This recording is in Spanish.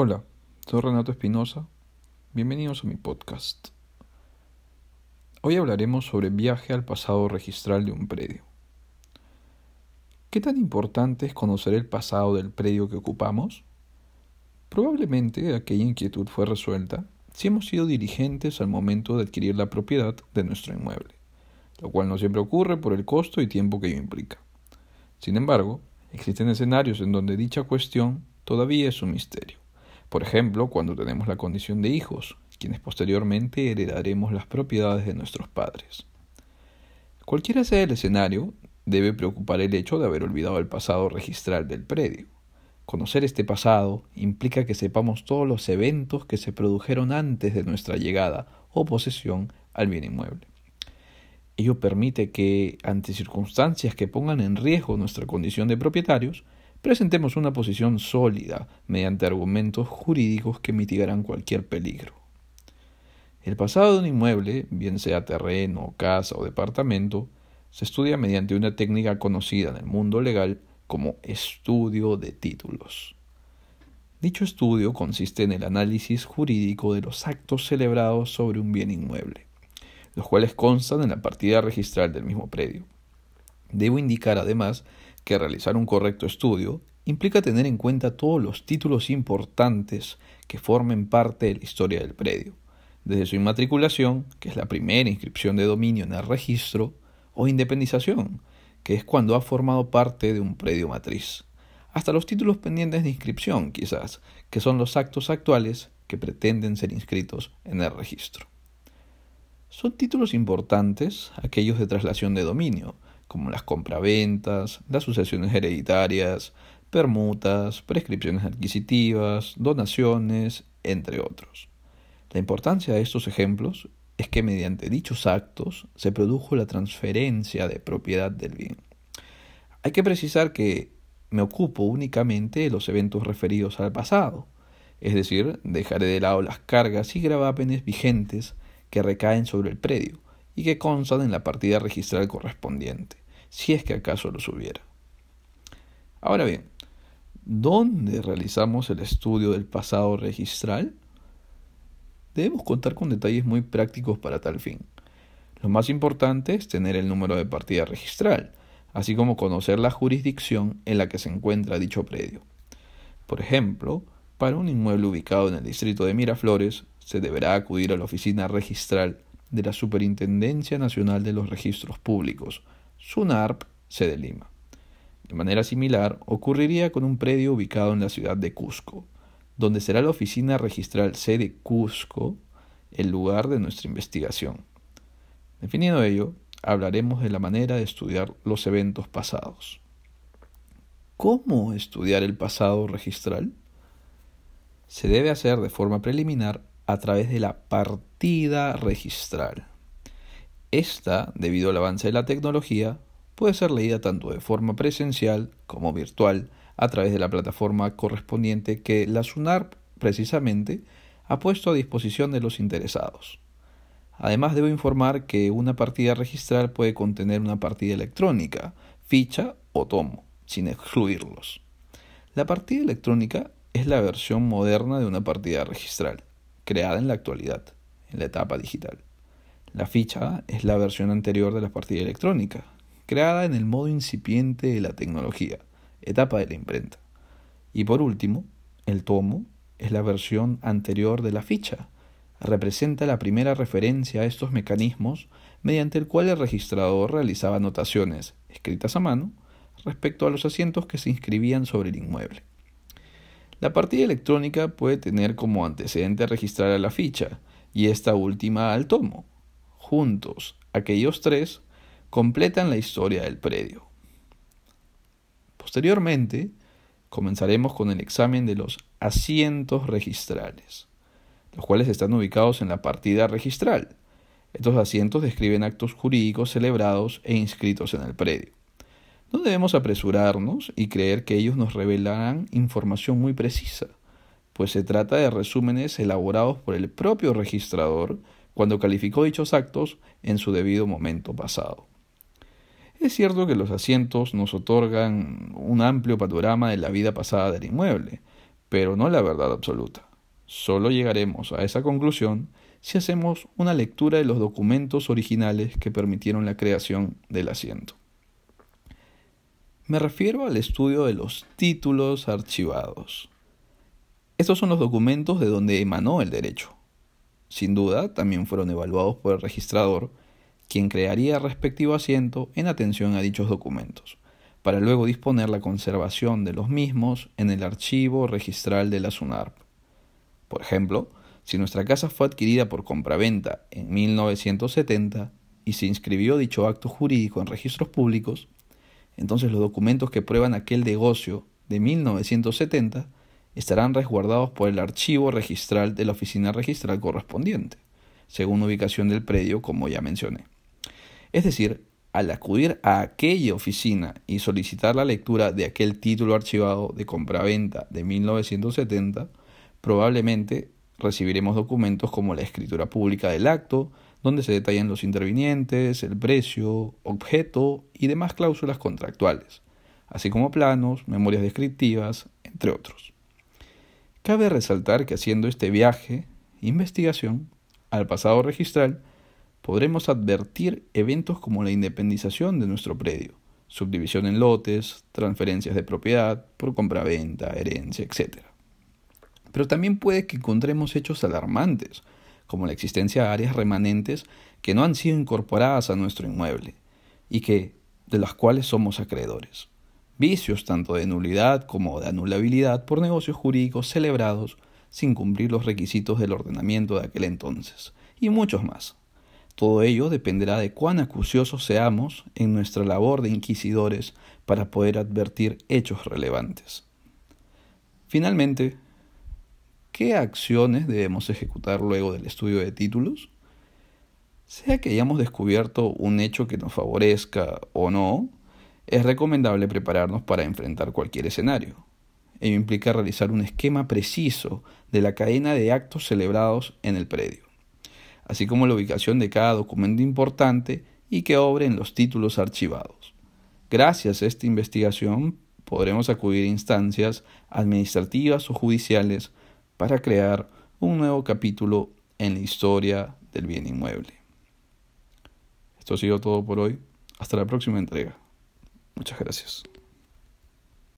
Hola, soy Renato Espinosa. Bienvenidos a mi podcast. Hoy hablaremos sobre viaje al pasado registral de un predio. ¿Qué tan importante es conocer el pasado del predio que ocupamos? Probablemente aquella inquietud fue resuelta si hemos sido dirigentes al momento de adquirir la propiedad de nuestro inmueble, lo cual no siempre ocurre por el costo y tiempo que ello implica. Sin embargo, existen escenarios en donde dicha cuestión todavía es un misterio por ejemplo, cuando tenemos la condición de hijos, quienes posteriormente heredaremos las propiedades de nuestros padres. Cualquiera sea el escenario, debe preocupar el hecho de haber olvidado el pasado registral del predio. Conocer este pasado implica que sepamos todos los eventos que se produjeron antes de nuestra llegada o posesión al bien inmueble. Ello permite que, ante circunstancias que pongan en riesgo nuestra condición de propietarios, presentemos una posición sólida mediante argumentos jurídicos que mitigarán cualquier peligro. El pasado de un inmueble, bien sea terreno, casa o departamento, se estudia mediante una técnica conocida en el mundo legal como estudio de títulos. Dicho estudio consiste en el análisis jurídico de los actos celebrados sobre un bien inmueble, los cuales constan en la partida registral del mismo predio. Debo indicar además que realizar un correcto estudio implica tener en cuenta todos los títulos importantes que formen parte de la historia del predio, desde su inmatriculación, que es la primera inscripción de dominio en el registro, o independización, que es cuando ha formado parte de un predio matriz, hasta los títulos pendientes de inscripción, quizás, que son los actos actuales que pretenden ser inscritos en el registro. Son títulos importantes aquellos de traslación de dominio, como las compraventas, las sucesiones hereditarias, permutas, prescripciones adquisitivas, donaciones, entre otros. La importancia de estos ejemplos es que mediante dichos actos se produjo la transferencia de propiedad del bien. Hay que precisar que me ocupo únicamente de los eventos referidos al pasado, es decir, dejaré de lado las cargas y gravámenes vigentes que recaen sobre el predio, y que constan en la partida registral correspondiente, si es que acaso los hubiera. Ahora bien, ¿dónde realizamos el estudio del pasado registral? Debemos contar con detalles muy prácticos para tal fin. Lo más importante es tener el número de partida registral, así como conocer la jurisdicción en la que se encuentra dicho predio. Por ejemplo, para un inmueble ubicado en el distrito de Miraflores, se deberá acudir a la oficina registral de la Superintendencia Nacional de los Registros Públicos, SUNARP, sede Lima. De manera similar, ocurriría con un predio ubicado en la ciudad de Cusco, donde será la oficina registral sede Cusco el lugar de nuestra investigación. Definiendo ello, hablaremos de la manera de estudiar los eventos pasados. ¿Cómo estudiar el pasado registral? Se debe hacer de forma preliminar a través de la partida registral. Esta, debido al avance de la tecnología, puede ser leída tanto de forma presencial como virtual a través de la plataforma correspondiente que la SUNARP precisamente ha puesto a disposición de los interesados. Además debo informar que una partida registral puede contener una partida electrónica, ficha o tomo, sin excluirlos. La partida electrónica es la versión moderna de una partida registral creada en la actualidad, en la etapa digital. La ficha es la versión anterior de la partida electrónica, creada en el modo incipiente de la tecnología, etapa de la imprenta. Y por último, el tomo es la versión anterior de la ficha. Representa la primera referencia a estos mecanismos mediante el cual el registrador realizaba anotaciones, escritas a mano, respecto a los asientos que se inscribían sobre el inmueble. La partida electrónica puede tener como antecedente registrar a la ficha y esta última al tomo. Juntos, aquellos tres completan la historia del predio. Posteriormente, comenzaremos con el examen de los asientos registrales, los cuales están ubicados en la partida registral. Estos asientos describen actos jurídicos celebrados e inscritos en el predio. No debemos apresurarnos y creer que ellos nos revelarán información muy precisa, pues se trata de resúmenes elaborados por el propio registrador cuando calificó dichos actos en su debido momento pasado. Es cierto que los asientos nos otorgan un amplio panorama de la vida pasada del inmueble, pero no la verdad absoluta. Solo llegaremos a esa conclusión si hacemos una lectura de los documentos originales que permitieron la creación del asiento. Me refiero al estudio de los títulos archivados. Estos son los documentos de donde emanó el derecho. Sin duda, también fueron evaluados por el registrador, quien crearía respectivo asiento en atención a dichos documentos, para luego disponer la conservación de los mismos en el archivo registral de la SUNARP. Por ejemplo, si nuestra casa fue adquirida por compraventa en 1970 y se inscribió dicho acto jurídico en registros públicos, entonces los documentos que prueban aquel negocio de 1970 estarán resguardados por el archivo registral de la oficina registral correspondiente, según ubicación del predio, como ya mencioné. Es decir, al acudir a aquella oficina y solicitar la lectura de aquel título archivado de compraventa de 1970, probablemente recibiremos documentos como la escritura pública del acto, donde se detallan los intervinientes, el precio, objeto y demás cláusulas contractuales, así como planos, memorias descriptivas, entre otros. Cabe resaltar que haciendo este viaje, investigación, al pasado registral, podremos advertir eventos como la independización de nuestro predio, subdivisión en lotes, transferencias de propiedad por compraventa, herencia, etc. Pero también puede que encontremos hechos alarmantes, como la existencia de áreas remanentes que no han sido incorporadas a nuestro inmueble y que de las cuales somos acreedores. Vicios tanto de nulidad como de anulabilidad por negocios jurídicos celebrados sin cumplir los requisitos del ordenamiento de aquel entonces, y muchos más. Todo ello dependerá de cuán acuciosos seamos en nuestra labor de inquisidores para poder advertir hechos relevantes. Finalmente, ¿Qué acciones debemos ejecutar luego del estudio de títulos? Sea que hayamos descubierto un hecho que nos favorezca o no, es recomendable prepararnos para enfrentar cualquier escenario. Ello implica realizar un esquema preciso de la cadena de actos celebrados en el predio, así como la ubicación de cada documento importante y que obre en los títulos archivados. Gracias a esta investigación podremos acudir a instancias administrativas o judiciales para crear un nuevo capítulo en la historia del bien inmueble. Esto ha sido todo por hoy. Hasta la próxima entrega. Muchas gracias.